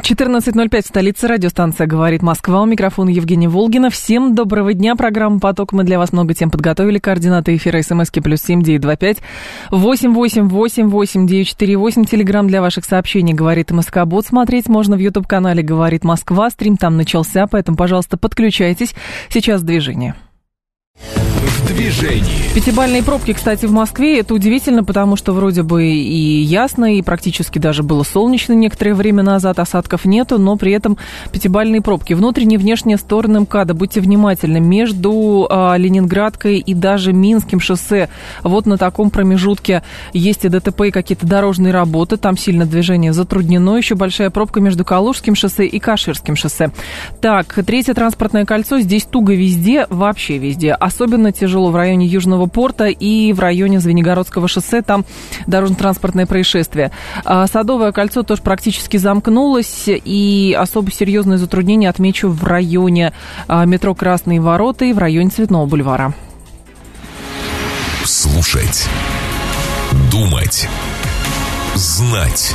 14.05 в столице радиостанция «Говорит Москва». У микрофона Евгения Волгина. Всем доброго дня. Программа «Поток». Мы для вас много тем подготовили. Координаты эфира смски плюс семь девять два пять восемь восемь восемь восемь девять четыре восемь. Телеграмм для ваших сообщений «Говорит МСК Бот». Смотреть можно в YouTube-канале «Говорит Москва». Стрим там начался, поэтому, пожалуйста, подключайтесь. Сейчас движение в движении. Пятибальные пробки, кстати, в Москве. Это удивительно, потому что вроде бы и ясно, и практически даже было солнечно некоторое время назад, осадков нету, но при этом пятибальные пробки. Внутренние и внешние стороны МКАДа, будьте внимательны, между а, Ленинградкой и даже Минским шоссе. Вот на таком промежутке есть и ДТП, и какие-то дорожные работы, там сильно движение затруднено. Еще большая пробка между Калужским шоссе и Каширским шоссе. Так, третье транспортное кольцо, здесь туго везде, вообще везде. Особенно тяжело в районе Южного порта и в районе Звенигородского шоссе. Там дорожно-транспортное происшествие. А, Садовое кольцо тоже практически замкнулось. И особо серьезные затруднения отмечу в районе а, метро Красные ворота и в районе Цветного бульвара. Слушать. Думать. Знать.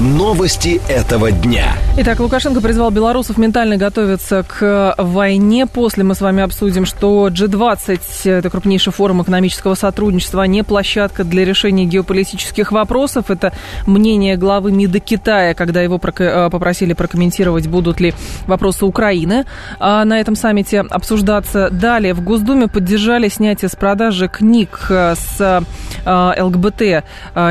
Новости этого дня. Итак, Лукашенко призвал белорусов ментально готовиться к войне. После мы с вами обсудим, что G20, это крупнейший форум экономического сотрудничества, а не площадка для решения геополитических вопросов. Это мнение главы МИДа Китая, когда его э, попросили прокомментировать, будут ли вопросы Украины а на этом саммите обсуждаться. Далее в Госдуме поддержали снятие с продажи книг э, с э, ЛГБТ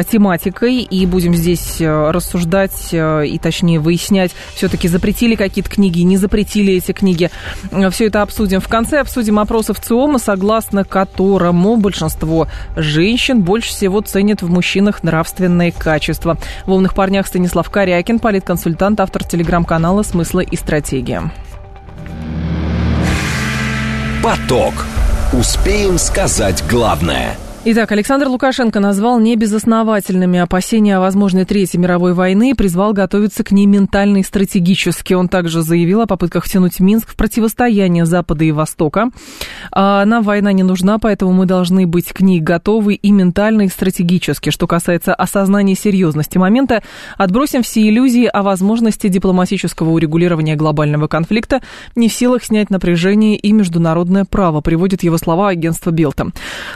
тематикой. И будем здесь рассуждать обсуждать э, и, точнее, выяснять, все-таки запретили какие-то книги, не запретили эти книги. Э, Все это обсудим. В конце обсудим опросы в ЦИОМа, согласно которому большинство женщин больше всего ценят в мужчинах нравственные качества. В «Волных парнях» Станислав Корякин, политконсультант, автор телеграм-канала «Смыслы и стратегия». Поток. Успеем сказать главное – Итак, Александр Лукашенко назвал небезосновательными опасения о возможной Третьей мировой войны и призвал готовиться к ней ментально и стратегически. Он также заявил о попытках втянуть Минск в противостояние Запада и Востока. А нам война не нужна, поэтому мы должны быть к ней готовы и ментально, и стратегически. Что касается осознания серьезности момента, отбросим все иллюзии о возможности дипломатического урегулирования глобального конфликта, не в силах снять напряжение и международное право, приводит его слова агентство Белта.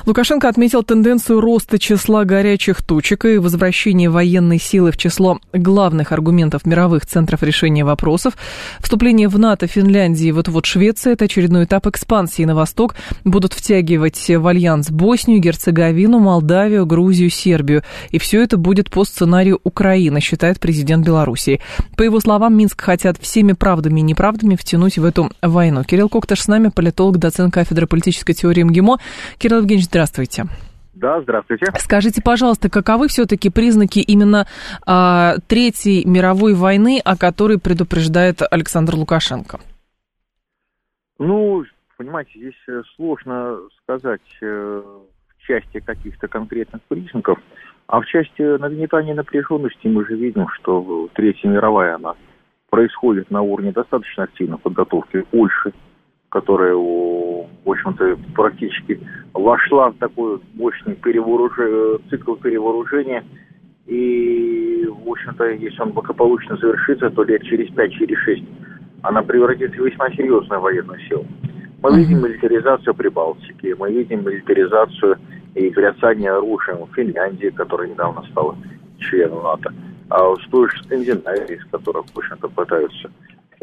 Лукашенко отметил, отметил тенденцию роста числа горячих точек и возвращения военной силы в число главных аргументов мировых центров решения вопросов. Вступление в НАТО Финляндии, вот-вот Швеция, это очередной этап экспансии на восток. Будут втягивать в альянс Боснию, Герцеговину, Молдавию, Грузию, Сербию. И все это будет по сценарию Украины, считает президент Беларуси. По его словам, Минск хотят всеми правдами и неправдами втянуть в эту войну. Кирилл Кокташ с нами, политолог, доцент кафедры политической теории МГИМО. Кирилл Евгеньевич, здравствуйте. Да, здравствуйте. Скажите, пожалуйста, каковы все-таки признаки именно а, Третьей мировой войны, о которой предупреждает Александр Лукашенко? Ну, понимаете, здесь э, сложно сказать э, в части каких-то конкретных признаков, а в части нагнетания напряженности мы же видим, что Третья мировая, она происходит на уровне достаточно активной подготовки Польши, которая, в общем-то, практически вошла в такой мощный перевооруж... цикл перевооружения. И, в общем-то, если он благополучно завершится, то лет через 5, через 6 она превратится в весьма серьезную военную силу. Мы видим милитаризацию Прибалтики, мы видим милитаризацию и бряцание оружием в Финляндии, которая недавно стала членом НАТО, а с той же Скандинавией, с которой, в общем-то, пытаются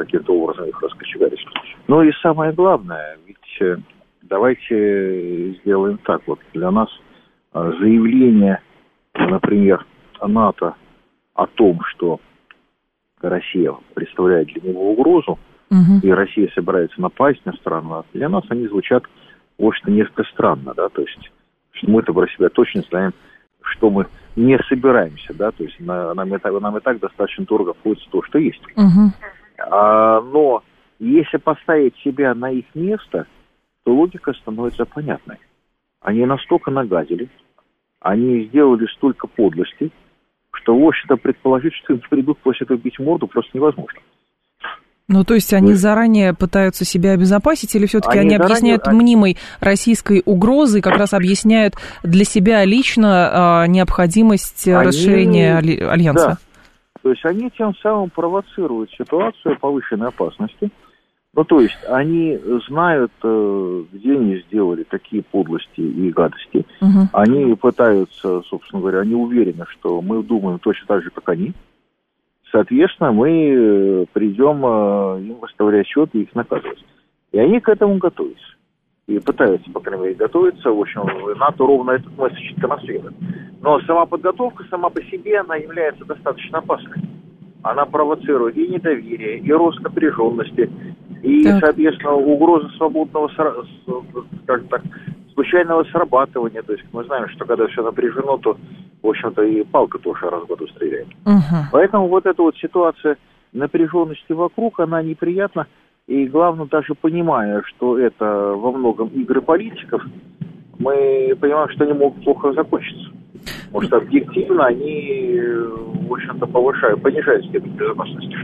каким-то образом их раскочегарить. Ну и самое главное, ведь э, давайте сделаем так. Вот для нас э, заявление, например, НАТО о том, что Россия представляет для него угрозу, угу. и Россия собирается напасть на страну, для нас они звучат, в общем-то, несколько странно, да, то есть мы-то про себя точно знаем, что мы не собираемся, да, то есть на, нам, и так, нам и так достаточно дорого входит то, что есть. Угу. А, но если поставить себя на их место, то логика становится понятной. Они настолько нагадили, они сделали столько подлостей, что, в общем-то, предположить, что им придут после этого бить морду, просто невозможно. Ну, то есть они заранее пытаются себя обезопасить, или все-таки они, они заранее... объясняют мнимой российской угрозой, как раз объясняют для себя лично а, необходимость они... расширения альянса? Да. То есть они тем самым провоцируют ситуацию повышенной опасности. Ну, то есть они знают, э, где они сделали такие подлости и гадости. Угу. Они пытаются, собственно говоря, они уверены, что мы думаем точно так же, как они. Соответственно, мы э, придем э, им выставлять счет и их наказывать. И они к этому готовятся. И пытаются, по крайней мере, готовиться. В общем, НАТО ровно этот месседж транслирует. Но сама подготовка сама по себе, она является достаточно опасной. Она провоцирует и недоверие, и рост напряженности, и, так. соответственно, угроза свободного, скажем так, случайного срабатывания. То есть мы знаем, что когда все напряжено, то, в общем-то, и палка тоже раз в году стреляет. Угу. Поэтому вот эта вот ситуация напряженности вокруг, она неприятна. И главное, даже понимая, что это во многом игры политиков, мы понимаем, что они могут плохо закончиться. Потому что объективно они, в общем-то, повышают, понижают степень безопасности.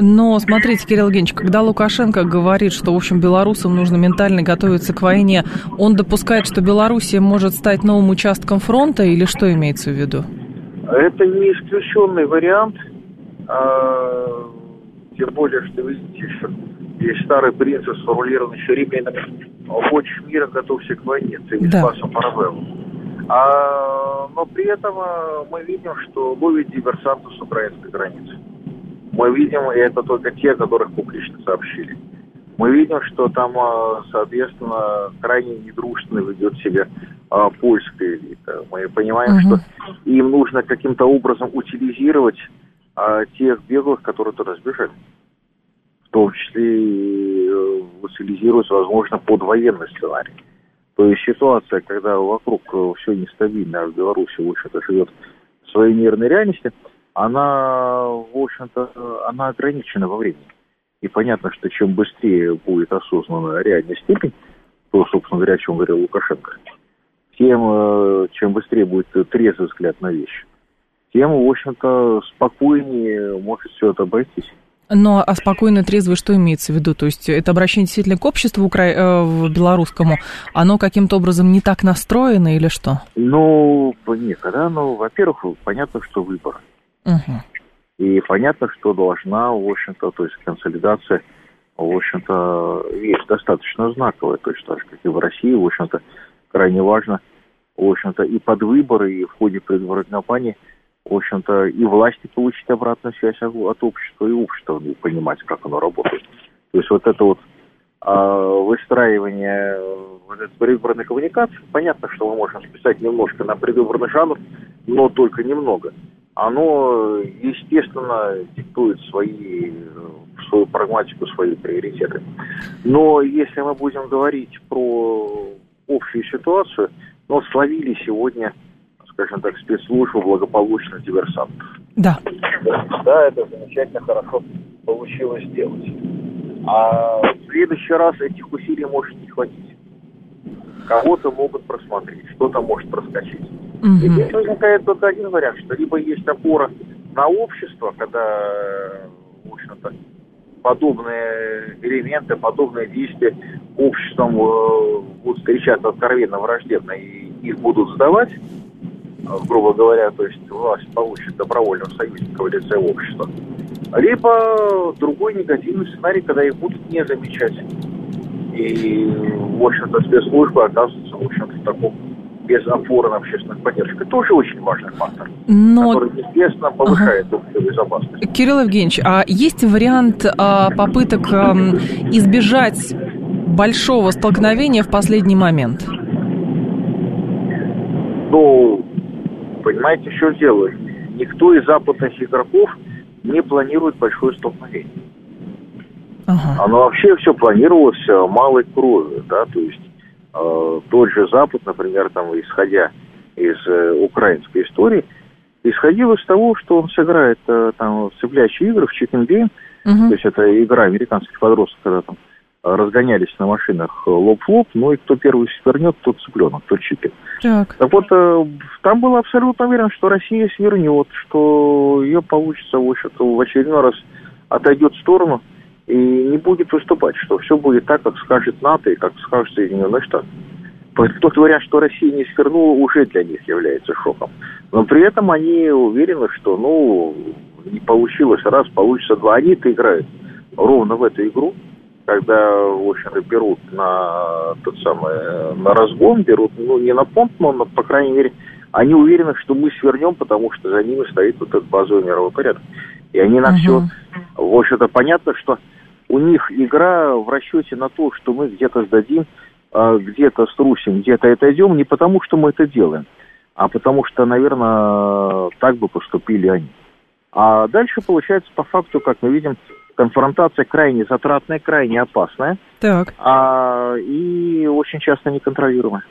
Но смотрите, Кирилл Евгеньевич, когда Лукашенко говорит, что, в общем, белорусам нужно ментально готовиться к войне, он допускает, что Белоруссия может стать новым участком фронта или что имеется в виду? Это не исключенный вариант. Тем более, что вы что есть старый принцип, сформулированный еще римлянами. Хочешь мира, готовься к войне. Ты да. спасом а, но при этом а, мы видим, что ловит диверсантов с украинской границы. Мы видим, и это только те, которых публично сообщили. Мы видим, что там, а, соответственно, крайне недружественно ведет себя а, польская элита. Мы понимаем, угу. что им нужно каким-то образом утилизировать а, тех беглых, которые туда сбежали. В том числе э, утилизировать, возможно, под военный сценарий. То есть ситуация, когда вокруг э, все нестабильно, а в Беларуси, в общем-то, живет в своей мирной реальности, она, в общем-то, она ограничена во времени. И понятно, что чем быстрее будет осознана реальная степень, то, собственно говоря, о чем говорил Лукашенко, тем, э, чем быстрее будет трезвый взгляд на вещи, тем, в общем-то, спокойнее может все это обойтись. Но а спокойно, трезво, что имеется в виду? То есть это обращение действительно к обществу укра... э, белорусскому, оно каким-то образом не так настроено или что? Ну, нет, да, ну, во-первых, понятно, что выбор. Угу. И понятно, что должна, в общем-то, то есть консолидация, в общем-то, есть достаточно знаковая, точно так же, как и в России, в общем-то, крайне важно, в общем-то, и под выборы, и в ходе предвыборной кампании – в общем-то, и власти получить обратную связь от общества, и общество понимать, как оно работает. То есть вот это вот а, выстраивание вот этой предвыборной коммуникации, понятно, что мы можем списать немножко на предвыборный жанр, но только немного. Оно, естественно, диктует свои, свою прагматику, свои приоритеты. Но если мы будем говорить про общую ситуацию, ну, словили сегодня скажем так, спецслужбы благополучно диверсантов. Да. Да, это замечательно хорошо получилось сделать. А в следующий раз этих усилий может не хватить. Кого-то могут просмотреть, что-то может проскочить. Угу. И здесь возникает только один вариант, что либо есть опора на общество, когда, в общем-то, подобные элементы, подобные действия обществом э, будут встречаться откровенно враждебно и их будут сдавать, грубо говоря, то есть власть получит добровольного союзника в лице общества, либо другой негативный сценарий, когда их будут не замечать. И, в общем-то, спецслужбы оказываются, в общем-то, в таком без опоры на общественных поддержек. Это тоже очень важный фактор, Но... который, естественно, повышает ага. безопасность. Кирилл Евгеньевич, а есть вариант а, попыток а, избежать большого столкновения в последний момент? Ну, понимаете, что делают? Никто из западных игроков не планирует большое столкновение. Ага. Оно вообще все планировалось э, малой кровью, да, то есть э, тот же Запад, например, там, исходя из э, украинской истории, исходил из того, что он сыграет э, там цепляющие игры, в game, угу. то есть это игра американских подростков, когда там разгонялись на машинах лоб в лоб, ну и кто первый свернет, тот цыпленок, тот чипит. Так. так вот, э, там было абсолютно уверен, что Россия свернет, что ее получится, в общем-то, в очередной раз отойдет в сторону и не будет выступать, что все будет так, как скажет НАТО и как скажет Соединенные Штаты. Тот вариант, что Россия не свернула, уже для них является шоком. Но при этом они уверены, что, ну, не получилось раз, получится два. Они-то играют ровно в эту игру, когда, в общем берут на тот самый, на разгон, берут, ну, не на понт, но, на, по крайней мере, они уверены, что мы свернем, потому что за ними стоит вот этот базовый мировой порядок. И они на uh-huh. все, в общем-то, понятно, что у них игра в расчете на то, что мы где-то сдадим, а, где-то струсим, где-то отойдем, не потому что мы это делаем, а потому что, наверное, так бы поступили они. А дальше получается по факту, как мы видим, конфронтация крайне затратная, крайне опасная. Так. А, и очень часто неконтролируемая.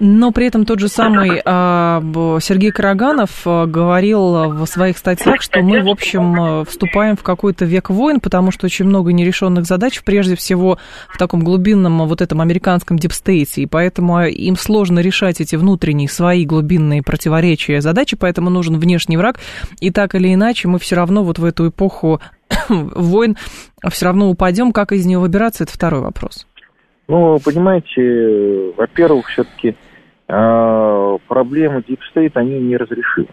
Но при этом тот же самый а, Сергей Караганов а, говорил в своих статьях, что мы, в общем, а, вступаем в какой-то век войн, потому что очень много нерешенных задач, прежде всего в таком глубинном вот этом американском дипстейте, и поэтому им сложно решать эти внутренние свои глубинные противоречия задачи, поэтому нужен внешний враг, и так или иначе мы все равно вот в эту эпоху войн все равно упадем. Как из нее выбираться, это второй вопрос. Ну, понимаете, во-первых, все-таки э, проблемы Deep State, они неразрешимы.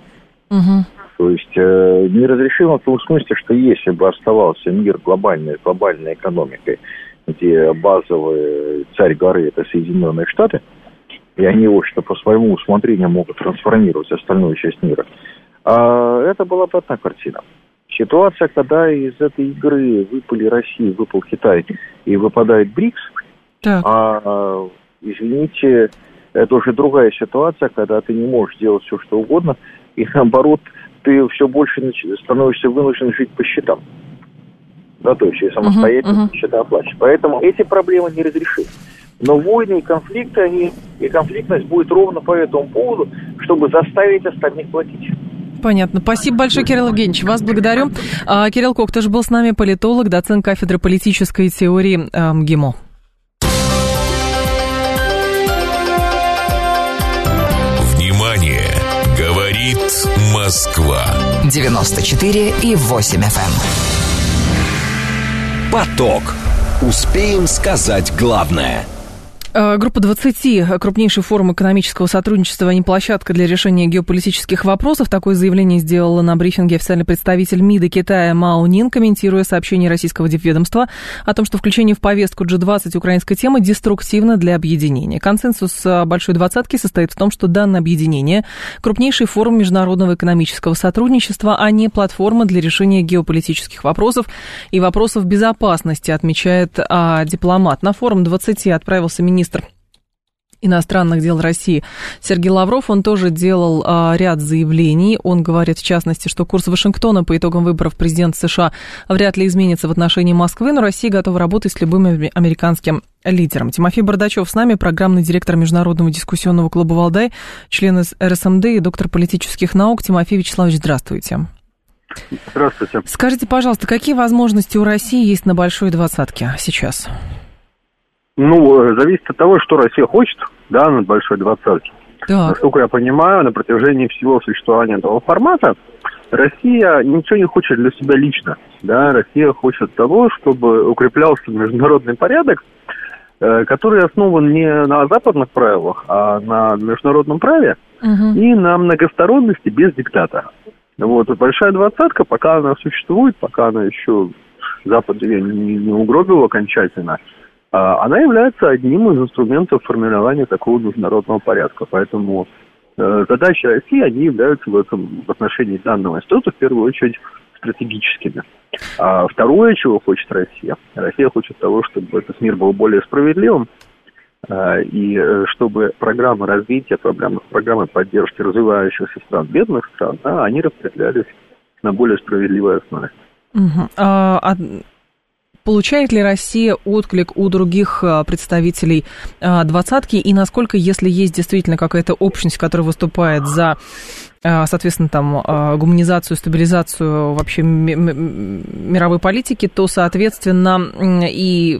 Угу. То есть э, неразрешимы в том смысле, что если бы оставался мир глобальной, глобальной экономикой, где базовый царь горы – это Соединенные Штаты, и они, в общем-то, по своему усмотрению могут трансформировать остальную часть мира, э, это была бы одна картина. Ситуация, когда из этой игры выпали Россия, выпал Китай и выпадает БРИКС, так. а, извините, это уже другая ситуация, когда ты не можешь делать все, что угодно, и наоборот, ты все больше становишься вынужден жить по счетам. Да, то есть и самостоятельно uh-huh, uh-huh. счета оплачивать. Поэтому эти проблемы не разрешимы. Но войны и конфликты, они, и конфликтность будет ровно по этому поводу, чтобы заставить остальных платить. Понятно. Спасибо большое, Кирилл Евгеньевич. Вас благодарю. А, Кирилл Кок тоже был с нами, политолог, доцент кафедры политической теории МГИМО. Внимание! Говорит Москва. 94 и 8 FM. Эм. Поток. Успеем сказать главное – группа 20, крупнейший форум экономического сотрудничества, а не площадка для решения геополитических вопросов. Такое заявление сделала на брифинге официальный представитель МИДа Китая Мао Нин, комментируя сообщение российского дипведомства о том, что включение в повестку G20 украинской темы деструктивно для объединения. Консенсус э, Большой Двадцатки состоит в том, что данное объединение – крупнейший форум международного экономического сотрудничества, а не платформа для решения геополитических вопросов и вопросов безопасности, отмечает а, дипломат. На форум 20 отправился министр министр иностранных дел России Сергей Лавров, он тоже делал а, ряд заявлений. Он говорит, в частности, что курс Вашингтона по итогам выборов президента США вряд ли изменится в отношении Москвы, но Россия готова работать с любым американским лидером. Тимофей Бардачев с нами, программный директор Международного дискуссионного клуба «Валдай», член РСМД и доктор политических наук. Тимофей Вячеславович, здравствуйте. Здравствуйте. Скажите, пожалуйста, какие возможности у России есть на большой двадцатке сейчас? Ну, э, зависит от того, что Россия хочет, да, на большой двадцатке. Так. Насколько я понимаю, на протяжении всего существования этого формата Россия ничего не хочет для себя лично. Да? Россия хочет того, чтобы укреплялся международный порядок, э, который основан не на западных правилах, а на международном праве угу. и на многосторонности без диктата. Вот, большая двадцатка, пока она существует, пока она еще Запад не, не угробил окончательно, она является одним из инструментов формирования такого международного порядка. Поэтому э, задачи России, они являются в этом в отношении данного института в первую очередь стратегическими. А второе, чего хочет Россия, Россия хочет того, чтобы этот мир был более справедливым, э, и э, чтобы программы развития, программы, программы поддержки развивающихся стран, бедных стран, да, они распределялись на более справедливой основе. Угу. А, получает ли Россия отклик у других а, представителей а, двадцатки, и насколько, если есть действительно какая-то общность, которая выступает за соответственно, там, гуманизацию, стабилизацию вообще мировой политики, то, соответственно, и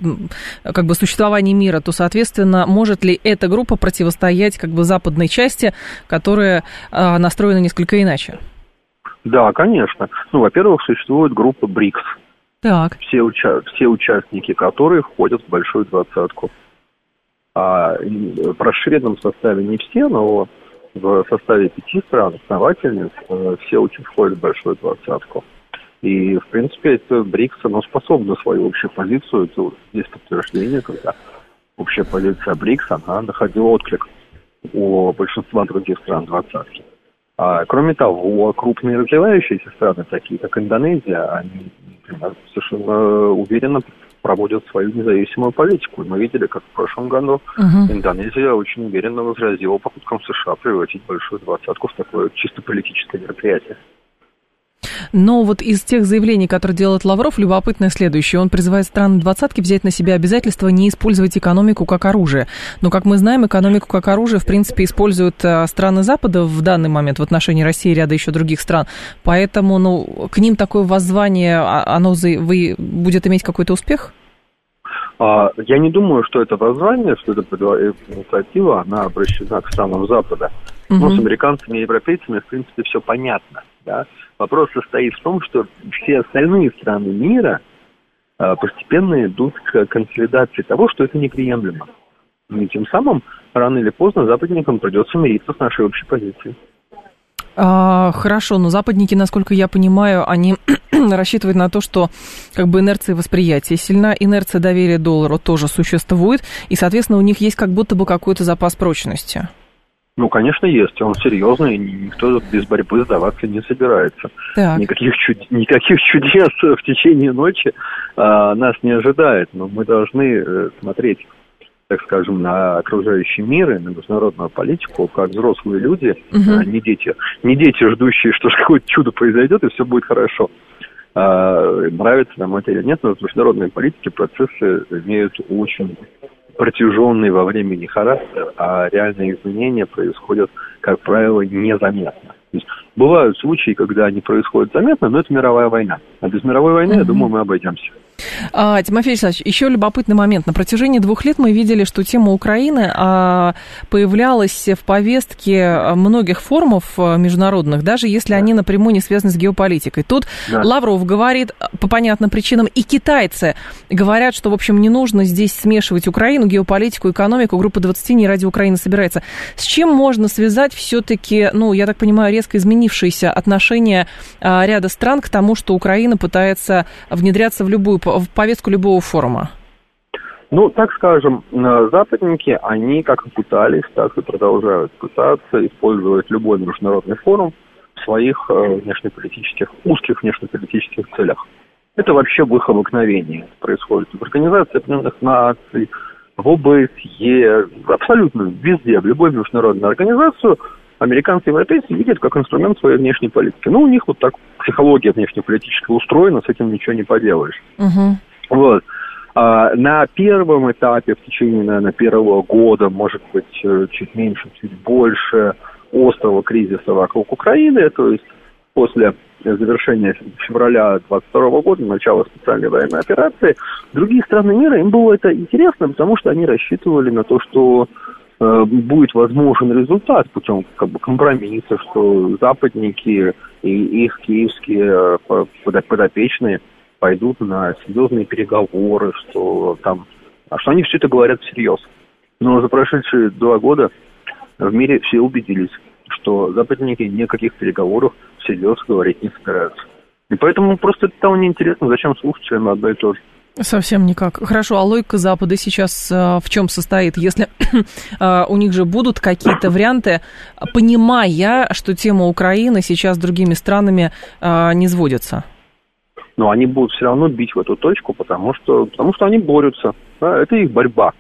как бы существование мира, то, соответственно, может ли эта группа противостоять как бы западной части, которая настроена несколько иначе? Да, конечно. Ну, во-первых, существует группа БРИКС. Так. Все, уча- все участники которые входят в большую двадцатку. А в расширенном составе не все, но в составе пяти стран, основательниц, э, все входят в большую двадцатку. И, в принципе, это БРИКС, оно способно свою общую позицию, это есть подтверждение, когда общая позиция БРИКС, она находила отклик у большинства других стран двадцатки. А, кроме того, крупные развивающиеся страны, такие как Индонезия, они совершенно уверенно проводят свою независимую политику. Мы видели, как в прошлом году угу. Индонезия очень уверенно возразила попыткам США превратить большую двадцатку в такое чисто политическое мероприятие. Но вот из тех заявлений, которые делает Лавров, любопытное следующее. Он призывает страны двадцатки взять на себя обязательство не использовать экономику как оружие. Но, как мы знаем, экономику как оружие, в принципе, используют э, страны Запада в данный момент в отношении России и ряда еще других стран. Поэтому, ну, к ним такое воззвание, а, оно будет иметь какой-то успех? А, я не думаю, что это воззвание, что это инициатива, она обращена к странам Запада. Угу. Ну, с американцами и европейцами, в принципе, все понятно. Да? Вопрос состоит в том, что все остальные страны мира а, постепенно идут к консолидации того, что это неприемлемо. И тем самым, рано или поздно, западникам придется мириться с нашей общей позицией. А, хорошо, но западники, насколько я понимаю, они рассчитывают на то, что как бы инерция восприятия сильна, инерция доверия доллару тоже существует, и, соответственно, у них есть как будто бы какой-то запас прочности. Ну, конечно, есть. Он серьезный, никто без борьбы сдаваться не собирается. Так. Никаких, чуд... Никаких чудес в течение ночи а, нас не ожидает. Но мы должны э, смотреть, так скажем, на окружающий мир и на международную политику, как взрослые люди, угу. а не дети. Не дети, ждущие, что какое-то чудо произойдет, и все будет хорошо. А, нравится нам это или нет, но в международной политике процессы имеют очень протяженный во времени характер, а реальные изменения происходят, как правило, незаметно. То есть бывают случаи, когда они происходят заметно, но это мировая война. А без мировой войны, mm-hmm. я думаю, мы обойдемся. А, Тимофей Александрович, еще любопытный момент. На протяжении двух лет мы видели, что тема Украины а, появлялась в повестке многих форумов а, международных, даже если да. они напрямую не связаны с геополитикой. Тут да. Лавров говорит по понятным причинам, и китайцы говорят, что, в общем, не нужно здесь смешивать Украину, геополитику, экономику. Группа 20 не ради Украины собирается. С чем можно связать все-таки, ну, я так понимаю, резко изменившееся отношение а, ряда стран к тому, что Украина пытается внедряться в любую в повестку любого форума? Ну, так скажем, западники, они как и пытались, так и продолжают пытаться использовать любой международный форум в своих э, внешнеполитических, узких внешнеполитических целях. Это вообще в их обыкновении происходит. В Организации Объединенных Наций, в ОБСЕ, абсолютно везде, в любой международной организацию американцы и европейцы видят как инструмент своей внешней политики. Ну, у них вот так психология внешнеполитическая устроена, с этим ничего не поделаешь. Uh-huh. Вот. А, на первом этапе, в течение, наверное, первого года, может быть, э, чуть меньше, чуть больше острого кризиса вокруг Украины, то есть после завершения февраля 22 года, начала специальной военной операции, другие страны мира, им было это интересно, потому что они рассчитывали на то, что будет возможен результат путем как бы, компромисса, что западники и их киевские э, подопечные пойдут на серьезные переговоры, что там, а что они все это говорят всерьез. Но за прошедшие два года в мире все убедились, что западники никаких переговоров всерьез говорить не собираются. И поэтому просто это того неинтересно, зачем слушать им одно и то же. Совсем никак. Хорошо, а логика Запада сейчас а, в чем состоит? Если а, у них же будут какие-то варианты, понимая, что тема Украины сейчас другими странами а, не сводится? Но они будут все равно бить в эту точку, потому что, потому что они борются. Да, это их борьба.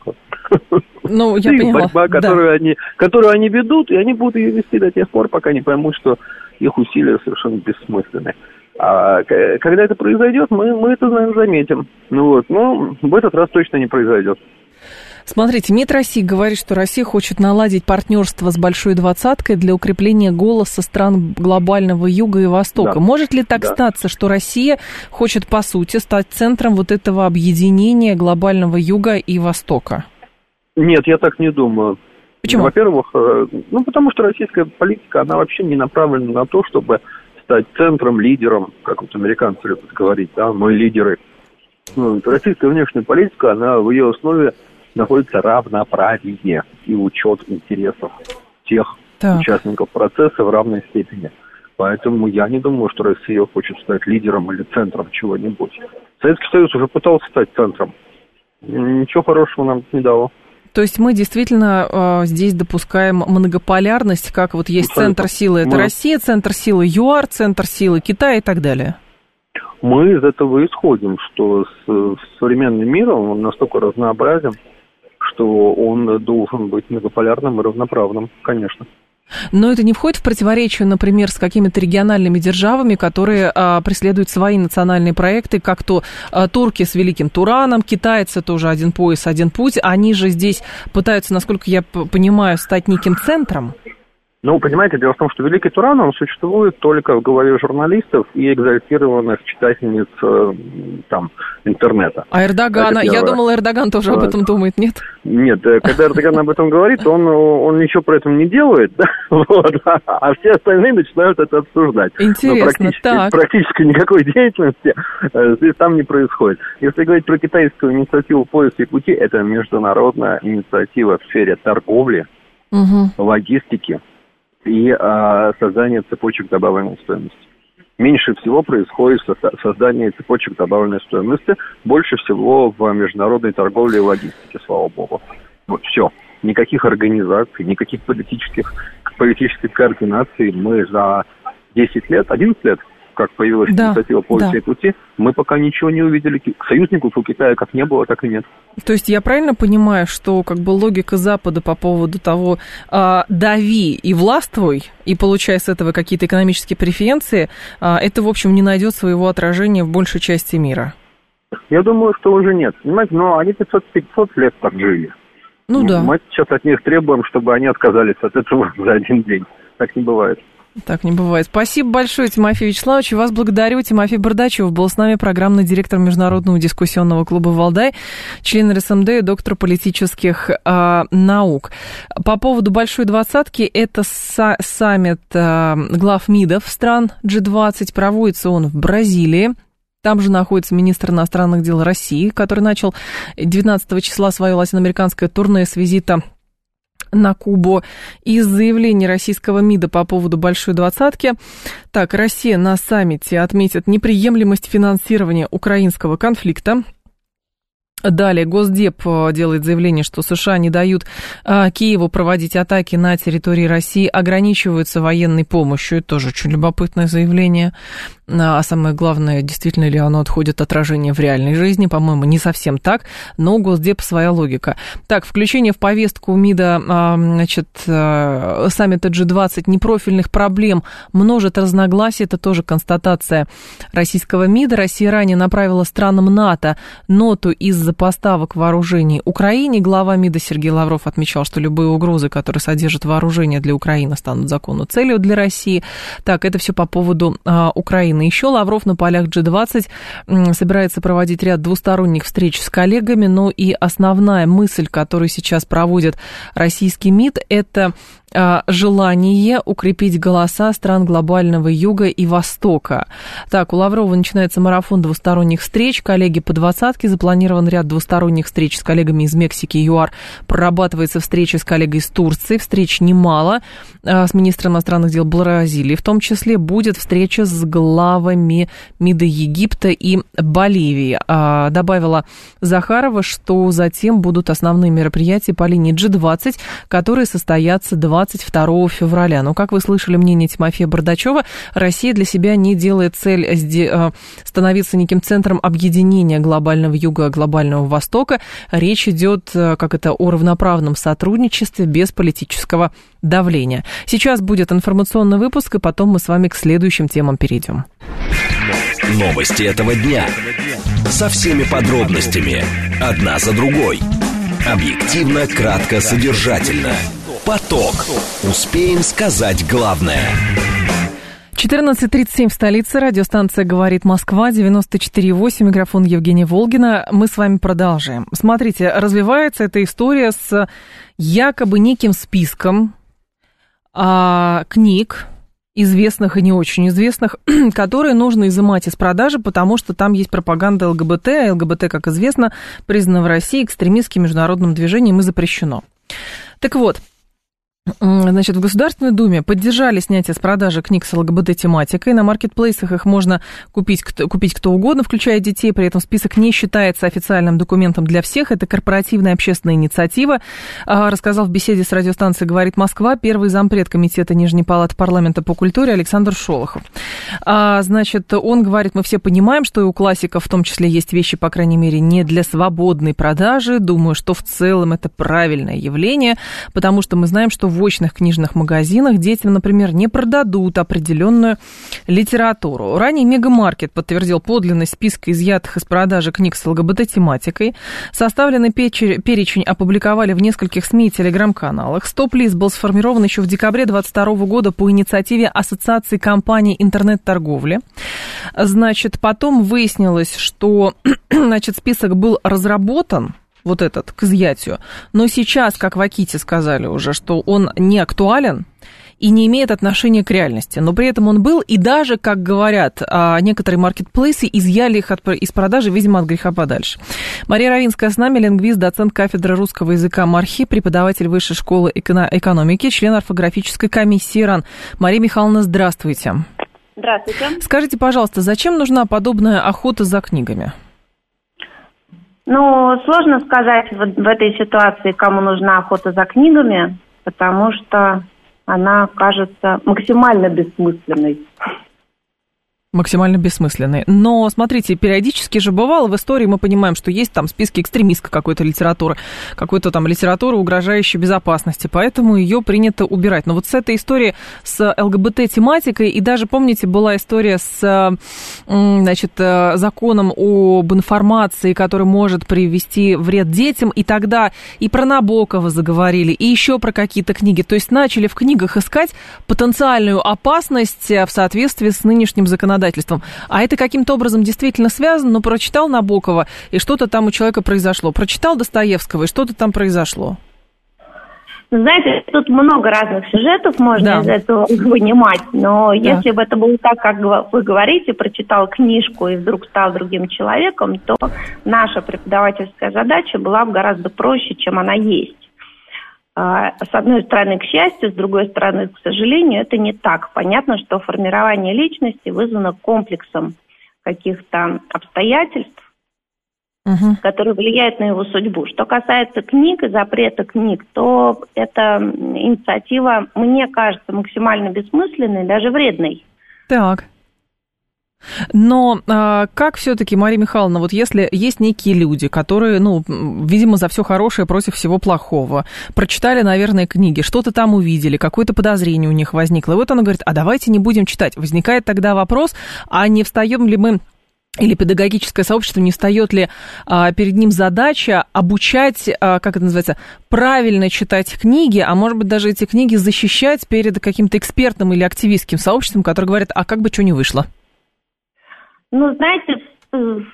Ну, я это их борьба, которую, да. они, которую они ведут, и они будут ее вести до тех пор, пока не поймут, что их усилия совершенно бессмысленны. А когда это произойдет, мы, мы это, наверное, заметим. Ну вот, но в этот раз точно не произойдет. Смотрите, МИД России говорит, что Россия хочет наладить партнерство с Большой Двадцаткой для укрепления голоса стран глобального Юга и Востока. Да. Может ли так да. статься, что Россия хочет, по сути, стать центром вот этого объединения глобального Юга и Востока? Нет, я так не думаю. Почему? Во-первых, э, ну, потому что российская политика, она вообще не направлена на то, чтобы стать центром, лидером, как вот американцы любят говорить, да, мы лидеры. Ну, российская внешняя политика, она в ее основе находится равноправие и учет интересов тех так. участников процесса в равной степени. Поэтому я не думаю, что Россия хочет стать лидером или центром чего-нибудь. Советский Союз уже пытался стать центром. Ничего хорошего нам не дало. То есть мы действительно э, здесь допускаем многополярность, как вот есть Абсолютно. центр силы это мы... Россия, центр силы ЮАР, центр силы Китай и так далее. Мы из этого исходим, что с, современный мир, он настолько разнообразен, что он должен быть многополярным и равноправным, конечно. Но это не входит в противоречие, например, с какими-то региональными державами, которые а, преследуют свои национальные проекты, как то а, турки с Великим Тураном, китайцы тоже один пояс, один путь. Они же здесь пытаются, насколько я понимаю, стать неким центром. Ну, понимаете, дело в том, что Великий Туран, он существует только в голове журналистов и экзальтированных читательниц э, там, интернета. А Эрдогана, я думал, Эрдоган тоже об этом думает, нет? Нет, э, когда Эрдоган об этом говорит, он, он ничего про это не делает, да? вот, а все остальные начинают это обсуждать. Интересно, Но практически, так. Практически никакой деятельности э, здесь там не происходит. Если говорить про китайскую инициативу поиска и пути, это международная инициатива в сфере торговли, угу. логистики, и а, создание цепочек добавленной стоимости. Меньше всего происходит создание цепочек добавленной стоимости, больше всего в международной торговле и логистике, слава богу. Вот все. Никаких организаций, никаких политических, политических координаций мы за 10 лет, 11 лет как появилась да, инициатива по да. пути, мы пока ничего не увидели. Союзников у Китая как не было, так и нет. То есть я правильно понимаю, что как бы логика Запада по поводу того а, дави и властвуй, и получай с этого какие-то экономические преференции, а, это, в общем, не найдет своего отражения в большей части мира? Я думаю, что уже нет. Понимаете, но они 500-500 лет так жили. Ну да. Мы сейчас от них требуем, чтобы они отказались от этого за один день. Так не бывает. Так не бывает. Спасибо большое, Тимофей Вячеславович. Вас благодарю. Тимофей Бардачев был с нами, программный директор Международного дискуссионного клуба «Валдай», член РСМД и доктор политических э, наук. По поводу «Большой двадцатки», это са- саммит э, глав МИДов стран G20. Проводится он в Бразилии. Там же находится министр иностранных дел России, который начал 19 числа свое латиноамериканское турне с визита на Кубу. Из заявления российского МИДа по поводу Большой Двадцатки. Так, Россия на саммите отметит неприемлемость финансирования украинского конфликта. Далее Госдеп э, делает заявление, что США не дают а, Киеву проводить атаки на территории России, ограничиваются военной помощью. Это тоже очень любопытное заявление. А самое главное, действительно ли оно отходит отражение в реальной жизни? По-моему, не совсем так, но у Госдеп своя логика. Так, включение в повестку МИДа значит, саммита G20 непрофильных проблем множит разногласий. Это тоже констатация российского МИДа. Россия ранее направила странам НАТО ноту из-за поставок вооружений Украине. Глава МИДа Сергей Лавров отмечал, что любые угрозы, которые содержат вооружение для Украины, станут законной целью для России. Так, это все по поводу Украины. Украины. Еще Лавров на полях G20 собирается проводить ряд двусторонних встреч с коллегами, но и основная мысль, которую сейчас проводит российский МИД, это а, желание укрепить голоса стран глобального юга и востока. Так, у Лаврова начинается марафон двусторонних встреч. Коллеги по двадцатке. Запланирован ряд двусторонних встреч с коллегами из Мексики и ЮАР. Прорабатывается встреча с коллегой из Турции. Встреч немало. А, с министром иностранных дел Бразилии. В том числе будет встреча с главами МИДа Египта и Боливии. А, добавила Захарова, что затем будут основные мероприятия по линии G20, которые состоятся 20 22 февраля. Но, как вы слышали мнение Тимофея Бардачева, Россия для себя не делает цель э, становиться неким центром объединения глобального юга, глобального Востока. Речь идет, э, как это, о равноправном сотрудничестве без политического давления. Сейчас будет информационный выпуск, и потом мы с вами к следующим темам перейдем. Новости этого дня. Со всеми подробностями. Одна за другой. Объективно, кратко, содержательно. Поток. Успеем сказать главное. 14.37 в столице. Радиостанция «Говорит Москва», 94.8. Микрофон Евгения Волгина. Мы с вами продолжаем. Смотрите, развивается эта история с якобы неким списком а, книг, известных и не очень известных, которые нужно изымать из продажи, потому что там есть пропаганда ЛГБТ, а ЛГБТ, как известно, признано в России экстремистским международным движением и запрещено. Так вот, Значит, в Государственной Думе поддержали снятие с продажи книг с ЛГБТ-тематикой. На маркетплейсах их можно купить, купить кто угодно, включая детей. При этом список не считается официальным документом для всех. Это корпоративная общественная инициатива. А, рассказал в беседе с радиостанцией «Говорит Москва» первый зампред Комитета Нижней Палаты Парламента по культуре Александр Шолохов. А, значит, он говорит, мы все понимаем, что и у классиков в том числе есть вещи, по крайней мере, не для свободной продажи. Думаю, что в целом это правильное явление, потому что мы знаем, что в очных книжных магазинах детям, например, не продадут определенную литературу. Ранее Мегамаркет подтвердил подлинность списка изъятых из продажи книг с ЛГБТ-тематикой. Составленный перечень опубликовали в нескольких СМИ и телеграм-каналах. Стоп-лист был сформирован еще в декабре 2022 года по инициативе Ассоциации компаний интернет-торговли. Значит, потом выяснилось, что значит, список был разработан вот этот, к изъятию. Но сейчас, как в Аките сказали уже, что он не актуален, и не имеет отношения к реальности. Но при этом он был, и даже, как говорят а, некоторые маркетплейсы, изъяли их от, из продажи, видимо, от греха подальше. Мария Равинская с нами, лингвист, доцент кафедры русского языка МАРХИ, преподаватель Высшей школы экономики, член орфографической комиссии РАН. Мария Михайловна, здравствуйте. Здравствуйте. Скажите, пожалуйста, зачем нужна подобная охота за книгами? Ну, сложно сказать в, в этой ситуации, кому нужна охота за книгами, потому что она кажется максимально бессмысленной максимально бессмысленные. Но, смотрите, периодически же бывало в истории, мы понимаем, что есть там списки экстремистской какой-то литературы, какой-то там литературы, угрожающей безопасности, поэтому ее принято убирать. Но вот с этой историей, с ЛГБТ-тематикой, и даже, помните, была история с, значит, э, законом об информации, который может привести вред детям, и тогда и про Набокова заговорили, и еще про какие-то книги. То есть начали в книгах искать потенциальную опасность в соответствии с нынешним законодательством законодательством. А это каким-то образом действительно связано, но прочитал Набокова, и что-то там у человека произошло. Прочитал Достоевского, и что-то там произошло. Знаете, тут много разных сюжетов можно да. из этого вынимать, но да. если бы это было так, как вы говорите, прочитал книжку и вдруг стал другим человеком, то наша преподавательская задача была бы гораздо проще, чем она есть. А, с одной стороны, к счастью, с другой стороны, к сожалению, это не так. Понятно, что формирование личности вызвано комплексом каких-то обстоятельств, угу. которые влияют на его судьбу. Что касается книг и запрета книг, то эта инициатива, мне кажется, максимально бессмысленной, даже вредной. Так. Но а, как все-таки, Мария Михайловна, вот если есть некие люди, которые, ну, видимо, за все хорошее против всего плохого, прочитали, наверное, книги, что-то там увидели, какое-то подозрение у них возникло, и вот она говорит, а давайте не будем читать. Возникает тогда вопрос, а не встаем ли мы или педагогическое сообщество не встает ли а, перед ним задача обучать, а, как это называется, правильно читать книги, а может быть даже эти книги защищать перед каким-то экспертным или активистским сообществом, которое говорит, а как бы что не вышло? Ну, знаете,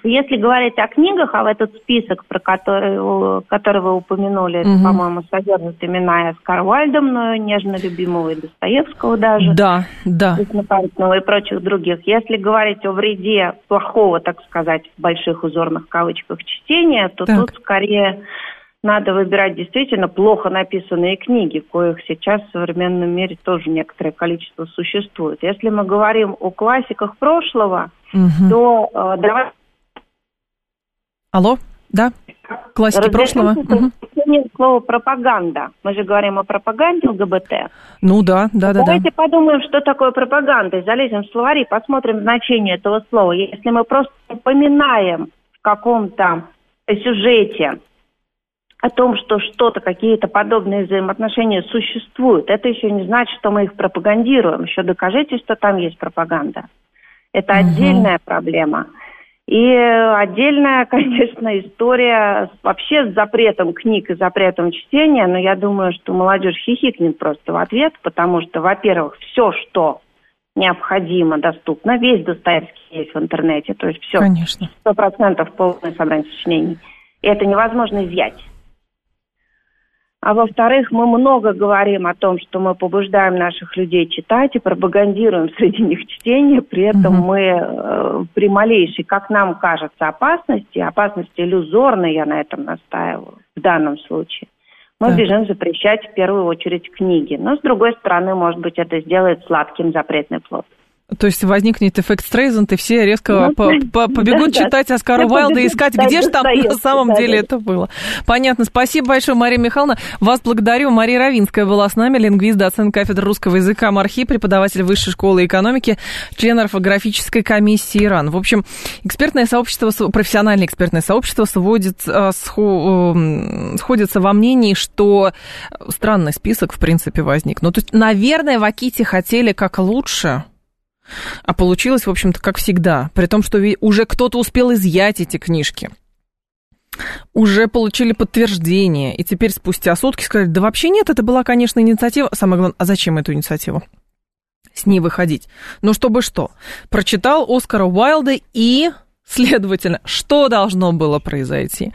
если говорить о книгах, а в этот список, про который, который вы упомянули, угу. по-моему, содержит имена Оскар Вальда, мною нежно любимого и Достоевского даже. Да, да. И прочих других. Если говорить о вреде плохого, так сказать, в больших узорных кавычках чтения, то так. тут скорее надо выбирать действительно плохо написанные книги, коих сейчас в современном мире тоже некоторое количество существует. Если мы говорим о классиках прошлого, угу. то э, давай... Алло, да? Классики прошлого. Угу. Слово пропаганда. Мы же говорим о пропаганде ЛГБТ. Ну да, да, да. Давайте да. подумаем, что такое пропаганда, залезем в словари, посмотрим значение этого слова. Если мы просто упоминаем в каком-то сюжете о том, что что-то, какие-то подобные взаимоотношения существуют, это еще не значит, что мы их пропагандируем. Еще докажите, что там есть пропаганда. Это угу. отдельная проблема. И отдельная, конечно, история вообще с запретом книг и запретом чтения, но я думаю, что молодежь хихикнет просто в ответ, потому что, во-первых, все, что необходимо, доступно, весь Достоевский есть в интернете, то есть все, сто процентов полное собрание сочинений. И это невозможно изъять. А во-вторых, мы много говорим о том, что мы побуждаем наших людей читать и пропагандируем среди них чтение, при этом угу. мы э, при малейшей, как нам кажется, опасности, опасности иллюзорной, я на этом настаиваю в данном случае, мы так. бежим запрещать в первую очередь книги. Но, с другой стороны, может быть, это сделает сладким запретный плод. То есть возникнет эффект Стрейзен, и все резко ну, по по побегут да, читать Оскара Уайлда и искать, где же там на самом деле это было. Понятно. Спасибо большое, Мария Михайловна. Вас благодарю. Мария Равинская была с нами, лингвист, доцент кафедры русского языка МАРХИ, преподаватель Высшей школы экономики, член орфографической комиссии ИРАН. В общем, экспертное сообщество, профессиональное экспертное сообщество сводит, э, сходится во мнении, что странный список, в принципе, возник. Ну, то есть, наверное, в Аките хотели как лучше, а получилось, в общем-то, как всегда. При том, что уже кто-то успел изъять эти книжки. Уже получили подтверждение. И теперь спустя сутки сказали, да вообще нет, это была, конечно, инициатива. Самое главное, а зачем эту инициативу? С ней выходить. Ну, чтобы что? Прочитал Оскара Уайлда и Следовательно, что должно было произойти?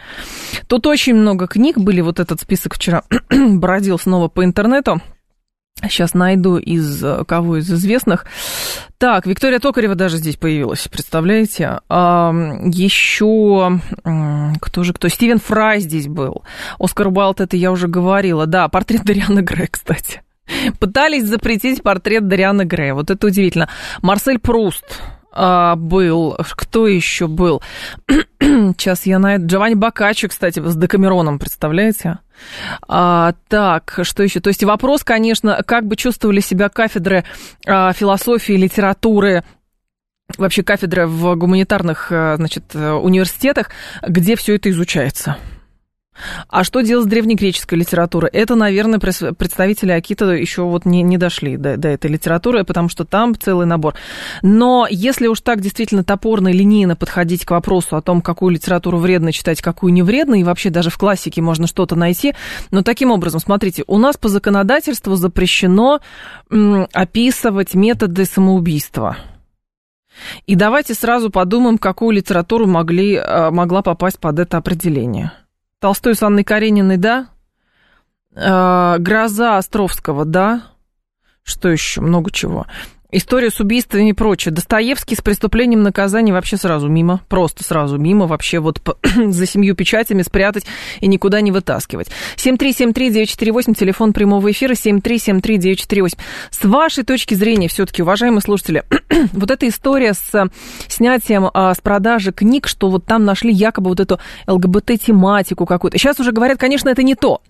Тут очень много книг были, вот этот список вчера бродил снова по интернету. Сейчас найду из э, кого из известных. Так, Виктория Токарева даже здесь появилась, представляете? Еще кто же кто? Стивен Фрай здесь был. Оскар Уайлд, это я уже говорила. Да, портрет Дарианы Грея, кстати. Пытались запретить портрет Дарианы Грея. Вот это удивительно. Марсель Пруст а, был. Кто еще был? Сейчас я найду. Джованни Бокаччо, кстати, с Декамероном, представляете? А, так, что еще? То есть вопрос, конечно, как бы чувствовали себя кафедры а, философии, литературы, вообще кафедры в гуманитарных, а, значит, университетах, где все это изучается? А что делать с древнегреческой литературой? Это, наверное, представители Акита еще вот не, не дошли до, до этой литературы, потому что там целый набор. Но если уж так действительно топорно и линейно подходить к вопросу о том, какую литературу вредно читать, какую не вредно, и вообще даже в классике можно что-то найти, но таким образом, смотрите, у нас по законодательству запрещено описывать методы самоубийства. И давайте сразу подумаем, какую литературу могли, а, могла попасть под это определение – Толстой с Анной Карениной, да? Э, Гроза Островского, да? Что еще? Много чего. История с убийствами и прочее. Достоевский с преступлением наказания вообще сразу мимо. Просто сразу мимо. Вообще вот за семью печатями спрятать и никуда не вытаскивать. 7373948, телефон прямого эфира 7373948. С вашей точки зрения, все-таки, уважаемые слушатели, вот эта история с снятием а, с продажи книг, что вот там нашли якобы вот эту ЛГБТ-тематику какую-то. Сейчас уже говорят, конечно, это не то.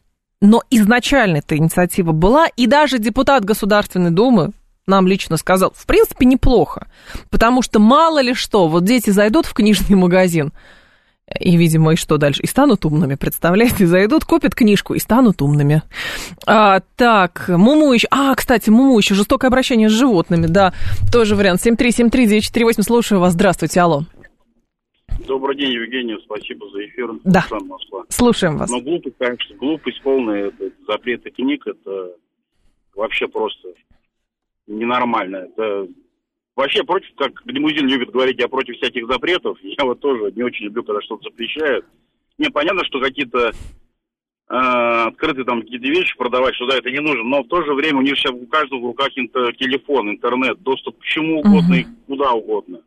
Но изначально эта инициатива была, и даже депутат Государственной Думы, нам лично сказал, в принципе, неплохо. Потому что мало ли что, вот дети зайдут в книжный магазин, и, видимо, и что дальше? И станут умными, представляете? Зайдут, купят книжку и станут умными. А, так, Муму еще... А, кстати, Муму еще жестокое обращение с животными, да, тоже вариант. 7373948, слушаю вас. Здравствуйте, алло. Добрый день, Евгений, спасибо за эфир. Да, слушаем вас. Но глупость, конечно, глупость полная, это, запреты книг, это вообще просто ненормально. Это вообще против, как лимузин любит говорить, я против всяких запретов. Я вот тоже не очень люблю, когда что-то запрещают. Не, понятно, что какие-то э, открытые там какие-то вещи продавать, что да, это не нужно, но в то же время у них сейчас у каждого в руках телефон, интернет, доступ к чему угодно и куда угодно.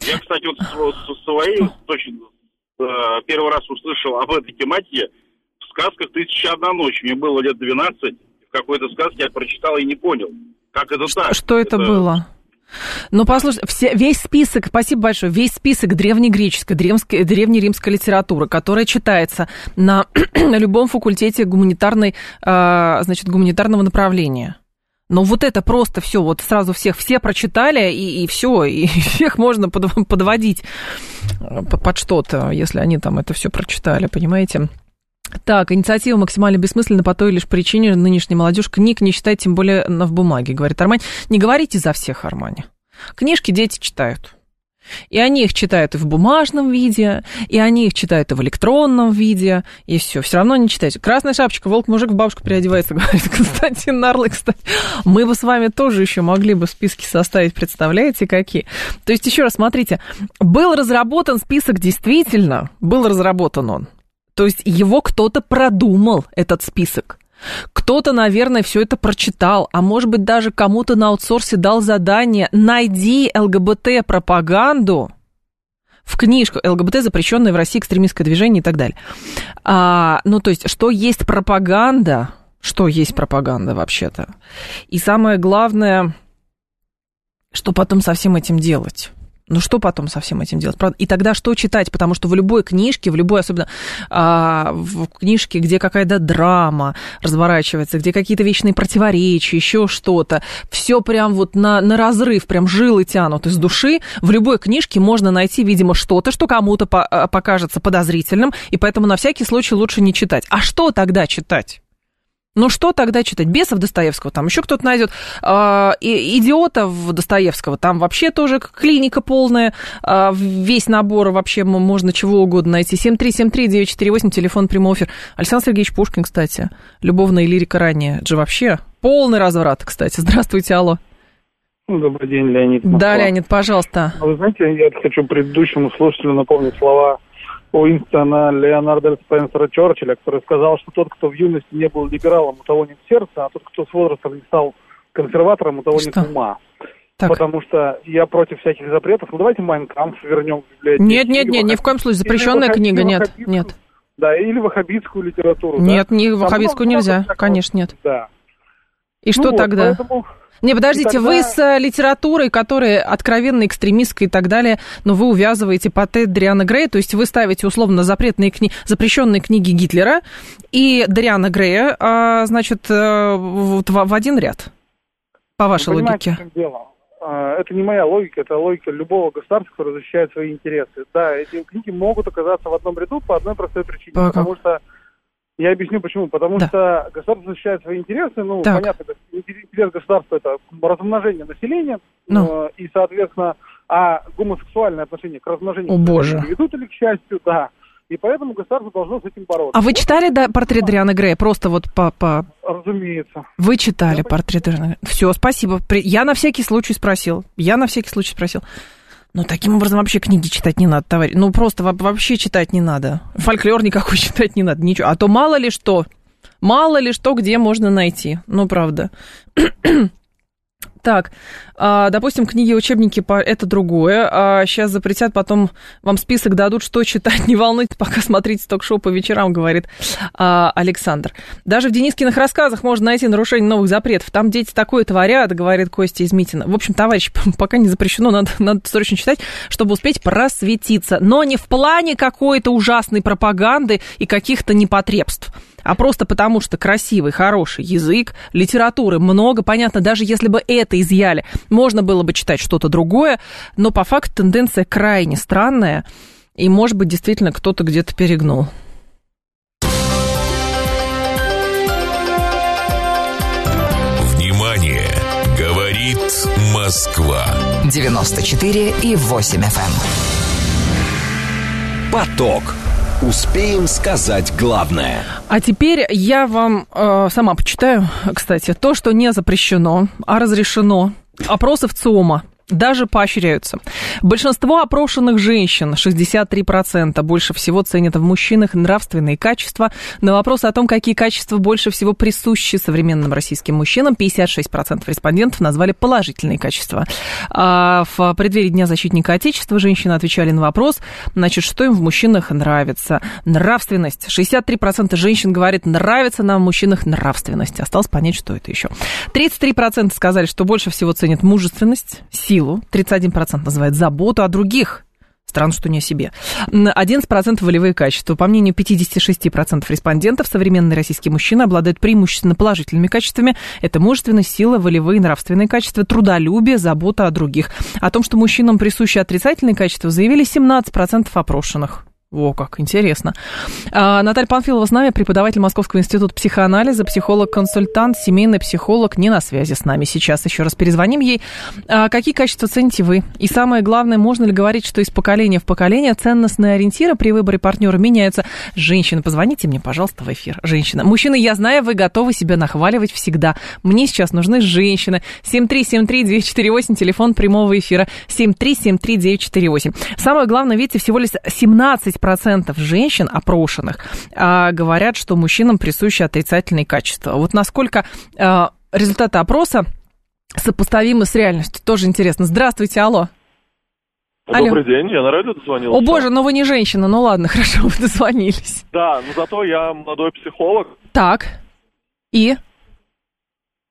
Я, кстати, вот со своей точно э, первый раз услышал об этой тематике в сказках «Тысяча одна ночь». Мне было лет 12, в какой-то сказке я прочитал и не понял. Как это так? Что это, это... было? Ну, послушай, все, весь список, спасибо большое, весь список древнегреческой, древней, древнеримской литературы, которая читается на, на любом факультете гуманитарной, э, значит, гуманитарного направления. Но вот это просто все, вот сразу всех, все прочитали, и, и все, и всех можно под, подводить э, под что-то, если они там это все прочитали, понимаете? Так, инициатива максимально бессмысленна по той лишь причине, нынешняя молодежь книг не читает, тем более в бумаге, говорит Армань. Не говорите за всех, Армани. Книжки дети читают. И они их читают и в бумажном виде, и они их читают и в электронном виде, и все. Все равно не читайте. Красная шапочка, волк-мужик в бабушку переодевается, говорит Константин Нарлы, кстати. Мы бы с вами тоже еще могли бы списки составить, представляете, какие? То есть, еще раз, смотрите, был разработан список действительно, был разработан он. То есть, его кто-то продумал, этот список. Кто-то, наверное, все это прочитал, а может быть даже кому-то на аутсорсе дал задание «найди ЛГБТ-пропаганду», в книжку ЛГБТ, запрещенное в России экстремистское движение и так далее. А, ну, то есть, что есть пропаганда, что есть пропаганда вообще-то. И самое главное, что потом со всем этим делать. Ну что потом со всем этим делать? И тогда что читать? Потому что в любой книжке, в любой, особенно а, в книжке, где какая-то драма разворачивается, где какие-то вечные противоречия, еще что-то, все прям вот на, на разрыв, прям жилы тянут из души, в любой книжке можно найти, видимо, что-то, что кому-то по а, покажется подозрительным, и поэтому на всякий случай лучше не читать. А что тогда читать? Ну что тогда читать? Бесов Достоевского, там еще кто-то найдет. Э, идиотов Достоевского, там вообще тоже клиника полная, э, весь набор вообще можно чего угодно найти. 7373948, телефон прямой эфир. Александр Сергеевич Пушкин, кстати, любовная лирика ранее. Это же вообще полный разврат, кстати. Здравствуйте, алло. Добрый день, Леонид. Москва. Да, Леонид, пожалуйста. Вы знаете, я хочу предыдущему слушателю напомнить слова Уинстона Леонарда Спенсера Черчилля, который сказал, что тот, кто в юности не был либералом, у того нет сердца, а тот, кто с возрастом не стал консерватором, у того что? нет ума. Так. Потому что я против всяких запретов. Ну, давайте Майнкамп вернем в библиотеку. Нет, нет, нет, ни в коем случае. Запрещенная книга, нет, нет. Да, или ваххабитскую литературу. Нет, да? не ваххабитскую нельзя, конечно, нет. Да. И ну что вот, тогда? Поэтому не, подождите, тогда... вы с э, литературой, которая откровенно экстремистская и так далее, но вы увязываете по Т. Дриана Грея, то есть вы ставите условно запретные кни... запрещенные книги Гитлера и Дриана Грея, а, значит, э, вот в, один ряд, по вашей вы логике. Дело? А, это не моя логика, это логика любого государства, которое защищает свои интересы. Да, эти книги могут оказаться в одном ряду по одной простой причине, по потому что я объясню почему. Потому да. что государство защищает свои интересы. Ну, так. понятно, интерес государства это размножение населения. Ну. Э, и, соответственно, а гомосексуальные отношения к размножению О, боже. ведут или к счастью, да. И поэтому государство должно с этим бороться. А вы читали да, портрет Дрианы Грея? Просто вот по, по... Разумеется. Вы читали Я портрет Дрианы Грея? Все, спасибо. Я на всякий случай спросил. Я на всякий случай спросил. Ну, таким образом вообще книги читать не надо, товарищ. Ну, просто вообще читать не надо. Фольклор никакой читать не надо, ничего. А то мало ли что, мало ли что, где можно найти. Ну, правда. Так, а, допустим, книги, учебники, это другое. А сейчас запретят, потом вам список дадут, что читать. Не волнуйтесь, пока смотрите ток-шоу по вечерам, говорит а, Александр. Даже в Денискиных рассказах можно найти нарушение новых запретов. Там дети такое творят, говорит Костя из Митина. В общем, товарищ, пока не запрещено, надо, надо срочно читать, чтобы успеть просветиться. Но не в плане какой-то ужасной пропаганды и каких-то непотребств а просто потому, что красивый, хороший язык, литературы много. Понятно, даже если бы это изъяли, можно было бы читать что-то другое, но по факту тенденция крайне странная, и, может быть, действительно кто-то где-то перегнул. Внимание! Говорит Москва. 94 и 8 FM. Эм. Поток. Успеем сказать главное. А теперь я вам э, сама почитаю, кстати, то, что не запрещено, а разрешено. Опросы в ЦИОМа даже поощряются. Большинство опрошенных женщин, 63%, больше всего ценят в мужчинах нравственные качества. На вопрос о том, какие качества больше всего присущи современным российским мужчинам, 56% респондентов назвали положительные качества. А в преддверии Дня защитника Отечества женщины отвечали на вопрос, значит, что им в мужчинах нравится. Нравственность. 63% женщин говорит, нравится нам в мужчинах нравственность. Осталось понять, что это еще. 33% сказали, что больше всего ценят мужественность, силу силу, 31% называет заботу о других, Странно, что не о себе. 11% волевые качества. По мнению 56% респондентов, современные российские мужчины обладают преимущественно положительными качествами. Это мужественность, сила, волевые, нравственные качества, трудолюбие, забота о других. О том, что мужчинам присущи отрицательные качества, заявили 17% опрошенных. О, как интересно. А, Наталья Панфилова с нами, преподаватель Московского института психоанализа, психолог-консультант, семейный психолог, не на связи с нами сейчас. Еще раз перезвоним ей. А, какие качества цените вы? И самое главное, можно ли говорить, что из поколения в поколение ценностные ориентиры при выборе партнера меняются? Женщины, позвоните мне, пожалуйста, в эфир. Женщина. Мужчины, я знаю, вы готовы себя нахваливать всегда. Мне сейчас нужны женщины. 7373948, телефон прямого эфира. 7373948. Самое главное, видите, всего лишь 17 10% женщин, опрошенных, а, говорят, что мужчинам присущи отрицательные качества. Вот насколько а, результаты опроса сопоставимы с реальностью, тоже интересно. Здравствуйте, алло. Алло. Добрый день, я на радио дозвонился. О боже, но вы не женщина, ну ладно, хорошо, вы дозвонились. Да, но зато я молодой психолог. Так, и?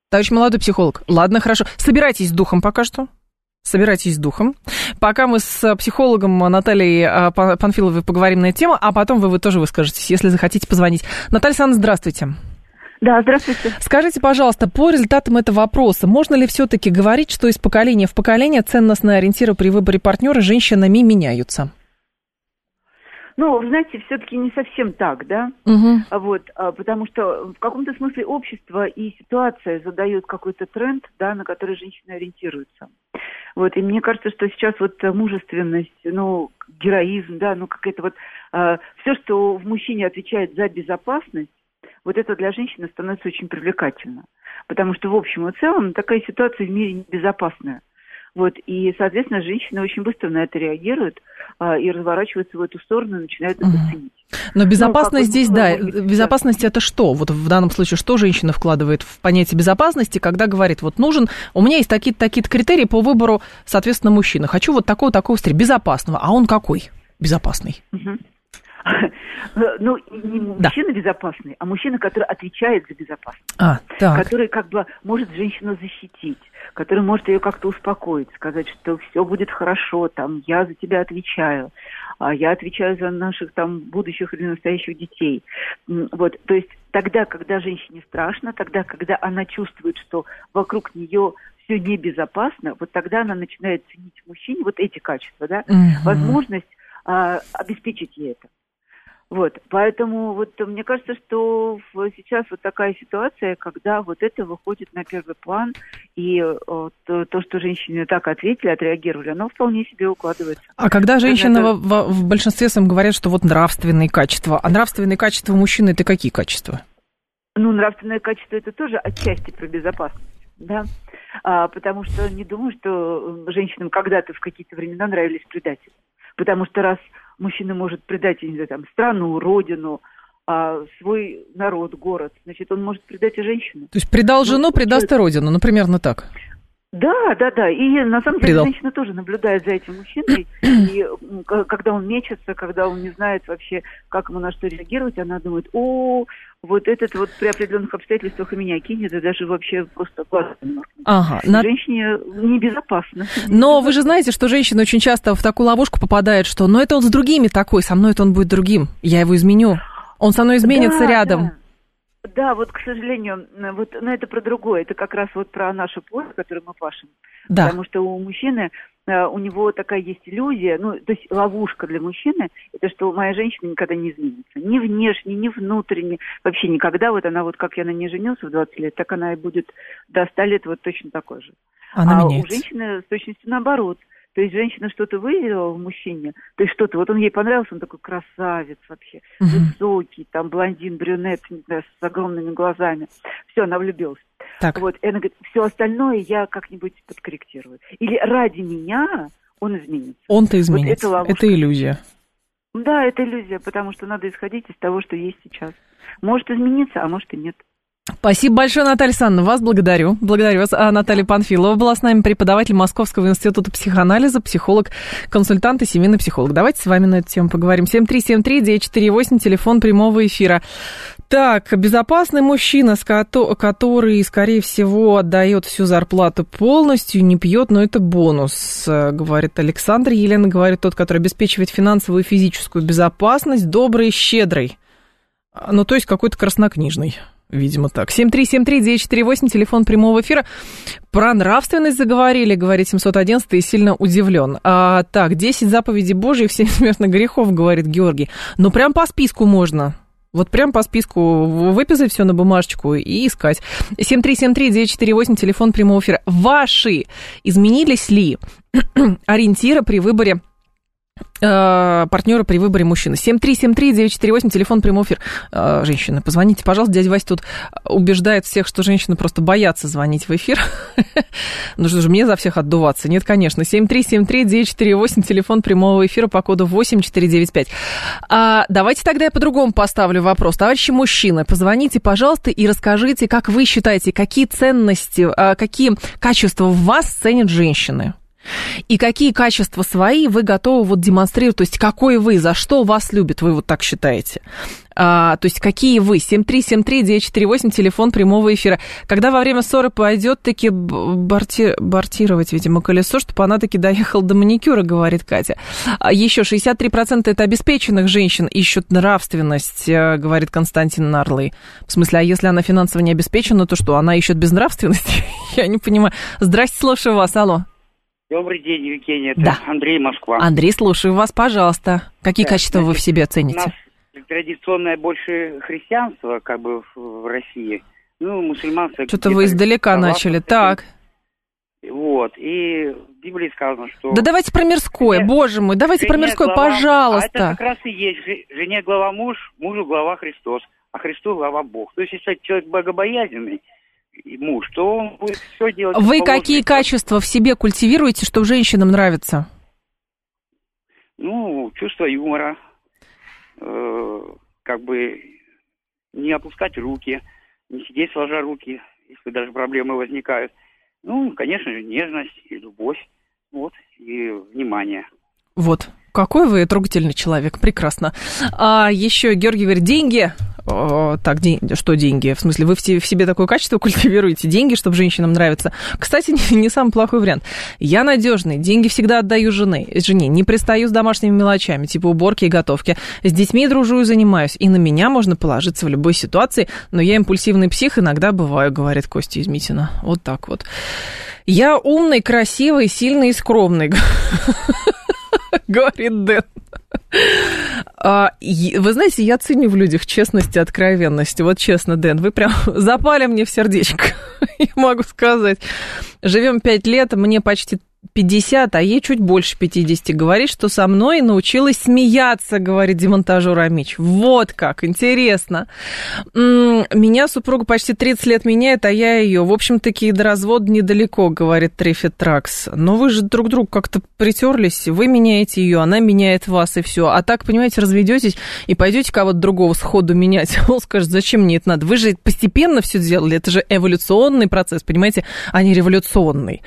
Товарищ молодой психолог. Ладно, хорошо. Собирайтесь с духом пока что собирайтесь с духом. Пока мы с психологом Натальей а, Панфиловой поговорим на эту тему, а потом вы, вы тоже выскажетесь, если захотите позвонить. Наталья Александровна, здравствуйте. Да, здравствуйте. Скажите, пожалуйста, по результатам этого вопроса, можно ли все-таки говорить, что из поколения в поколение ценностные ориентиры при выборе партнера женщинами меняются? Ну, вы знаете, все-таки не совсем так, да? Угу. Вот, а, потому что в каком-то смысле общество и ситуация задают какой-то тренд, да, на который женщины ориентируются. Вот, и мне кажется, что сейчас вот мужественность, ну, героизм, да, ну, какая-то вот... Э, все, что в мужчине отвечает за безопасность, вот это для женщины становится очень привлекательно. Потому что в общем и целом такая ситуация в мире небезопасная. Вот, и, соответственно, женщины очень быстро на это реагируют а, и разворачиваются в эту сторону и начинают это ценить. Но безопасность ну, здесь, да, безопасность это что? Вот в данном случае что женщина вкладывает в понятие безопасности, когда говорит, вот нужен, у меня есть такие-то такие критерии по выбору, соответственно, мужчины. Хочу вот такого такого безопасного, а он какой безопасный? Угу. Ну, не мужчина да. безопасный, а мужчина, который отвечает за безопасность. А, так. Который как бы может женщину защитить, который может ее как-то успокоить, сказать, что все будет хорошо, там, я за тебя отвечаю, а я отвечаю за наших там будущих или настоящих детей. Вот, то есть тогда, когда женщине страшно, тогда, когда она чувствует, что вокруг нее все небезопасно, вот тогда она начинает ценить мужчине вот эти качества, да, угу. возможность а, обеспечить ей это. Вот, поэтому вот мне кажется, что сейчас вот такая ситуация, когда вот это выходит на первый план, и то, то, что женщины так ответили, отреагировали, оно вполне себе укладывается. А когда женщины это... в, в большинстве своем говорят, что вот нравственные качества, а нравственные качества мужчины это какие качества? Ну, нравственное качество это тоже отчасти про безопасность, да, а, потому что не думаю, что женщинам когда-то в какие-то времена нравились предатели, потому что раз мужчина может предать, я не знаю, там, страну, родину, а, свой народ, город, значит, он может предать и женщину. То есть предал ну, жену, предаст и родину, ну, примерно так. Да, да, да. И на самом деле Предал. женщина тоже наблюдает за этим мужчиной. И когда он мечется, когда он не знает вообще, как ему на что реагировать, она думает, о, вот этот вот при определенных обстоятельствах и меня кинет, и даже вообще просто классно. Ага. На... Женщине небезопасно. Но вы же знаете, что женщина очень часто в такую ловушку попадает, что ну это он с другими такой, со мной это он будет другим, я его изменю. Он со мной изменится да, рядом. Да. Да, вот, к сожалению, вот, но это про другое. Это как раз вот про нашу плоть, которую мы пашем. Да. Потому что у мужчины, э, у него такая есть иллюзия, ну, то есть ловушка для мужчины, это что моя женщина никогда не изменится. Ни внешне, ни внутренне, вообще никогда. Вот она вот, как я на ней женился в 20 лет, так она и будет до 100 лет вот точно такой же. Она а меняется. у женщины с точностью наоборот – то есть женщина что-то выделила в мужчине, то есть что-то, вот он ей понравился, он такой красавец вообще, угу. высокий, там блондин, брюнет, не знаю, с огромными глазами. Все, она влюбилась. Так. Вот, и она говорит, все остальное я как-нибудь подкорректирую. Или ради меня он изменится. Он-то изменится. Вот это, это иллюзия. Да, это иллюзия, потому что надо исходить из того, что есть сейчас. Может измениться, а может и нет. Спасибо большое, Наталья Александровна. Вас благодарю. Благодарю вас. А Наталья Панфилова была с нами, преподаватель Московского института психоанализа, психолог, консультант и семейный психолог. Давайте с вами на эту тему поговорим. 7373-948, телефон прямого эфира. Так, безопасный мужчина, который, скорее всего, отдает всю зарплату полностью, не пьет, но это бонус, говорит Александр. Елена говорит, тот, который обеспечивает финансовую и физическую безопасность, добрый и щедрый. Ну, то есть какой-то краснокнижный. Видимо, так. 7373948, телефон прямого эфира. Про нравственность заговорили, говорит 711, и сильно удивлен. А, так, 10 заповедей Божьих, 7 смертных грехов, говорит Георгий. Ну, прям по списку можно. Вот прям по списку выписать все на бумажечку и искать. 7373948, телефон прямого эфира. Ваши изменились ли ориентиры при выборе партнера при выборе мужчины. 7373948, телефон прямой эфир. Э, женщины, позвоните, пожалуйста. Дядя Вася тут убеждает всех, что женщины просто боятся звонить в эфир. ну что же, мне за всех отдуваться? Нет, конечно. 7373948, телефон прямого эфира по коду 8495. А, давайте тогда я по-другому поставлю вопрос. Товарищи мужчины, позвоните, пожалуйста, и расскажите, как вы считаете, какие ценности, а, какие качества в вас ценят женщины? И какие качества свои вы готовы вот демонстрировать, то есть какой вы, за что вас любят, вы вот так считаете? А, то есть какие вы? 7373948, телефон прямого эфира. Когда во время ссоры пойдет таки борти, бортировать, видимо, колесо, чтобы она таки доехала до маникюра, говорит Катя. А еще 63% это обеспеченных женщин ищут нравственность, э, говорит Константин Нарлый. В смысле, а если она финансово не обеспечена, то что, она ищет безнравственность? Я не понимаю. Здрасте, слушаю вас, алло. Добрый день, Евгений. Это да. Андрей Москва. Андрей, слушаю вас, пожалуйста. Какие да, качества значит, вы в себе цените? У нас традиционное больше христианство, как бы в России. Ну, мусульманство. Что-то вы издалека начали. Так. Вот. И в Библии сказано, что... Да давайте про мирское, жене, боже мой, давайте про мирское, глава, пожалуйста. А это как раз и есть. Жене глава муж, мужу глава Христос, а Христу глава Бог. То есть, если человек богобоязненный, муж, то он будет все делать. Вы какие качества в себе культивируете, что женщинам нравится? Ну, чувство юмора, э, как бы не опускать руки, не сидеть сложа руки, если даже проблемы возникают. Ну, конечно же, нежность и любовь, вот, и внимание. Вот, какой вы трогательный человек, прекрасно. А еще Георгий говорит, деньги так, день, что деньги? В смысле, вы в себе такое качество культивируете, деньги, чтобы женщинам нравиться? Кстати, не, не самый плохой вариант. Я надежный, деньги всегда отдаю жены, жене, не пристаю с домашними мелочами, типа уборки и готовки. С детьми дружу и занимаюсь, и на меня можно положиться в любой ситуации, но я импульсивный псих иногда бываю, говорит Костя из Митина. Вот так вот. Я умный, красивый, сильный и скромный, говорит Дэн. А, вы знаете, я ценю в людях честность и откровенность. Вот честно, Дэн, вы прям запали мне в сердечко, я могу сказать. Живем пять лет, мне почти 50, а ей чуть больше 50. Говорит, что со мной научилась смеяться, говорит демонтажер Амич. Вот как, интересно. Меня супруга почти 30 лет меняет, а я ее. В общем-таки до развода недалеко, говорит Трефит Тракс. Но вы же друг другу как-то притерлись, вы меняете ее, она меняет вас, и все. А так, понимаете, разведетесь и пойдете кого-то другого сходу менять. Он скажет, зачем мне это надо? Вы же постепенно все делали, это же эволюционный процесс, понимаете, а не революционный.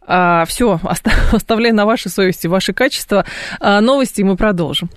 А, все, оставляю на вашей совести ваши качества. А, новости мы продолжим.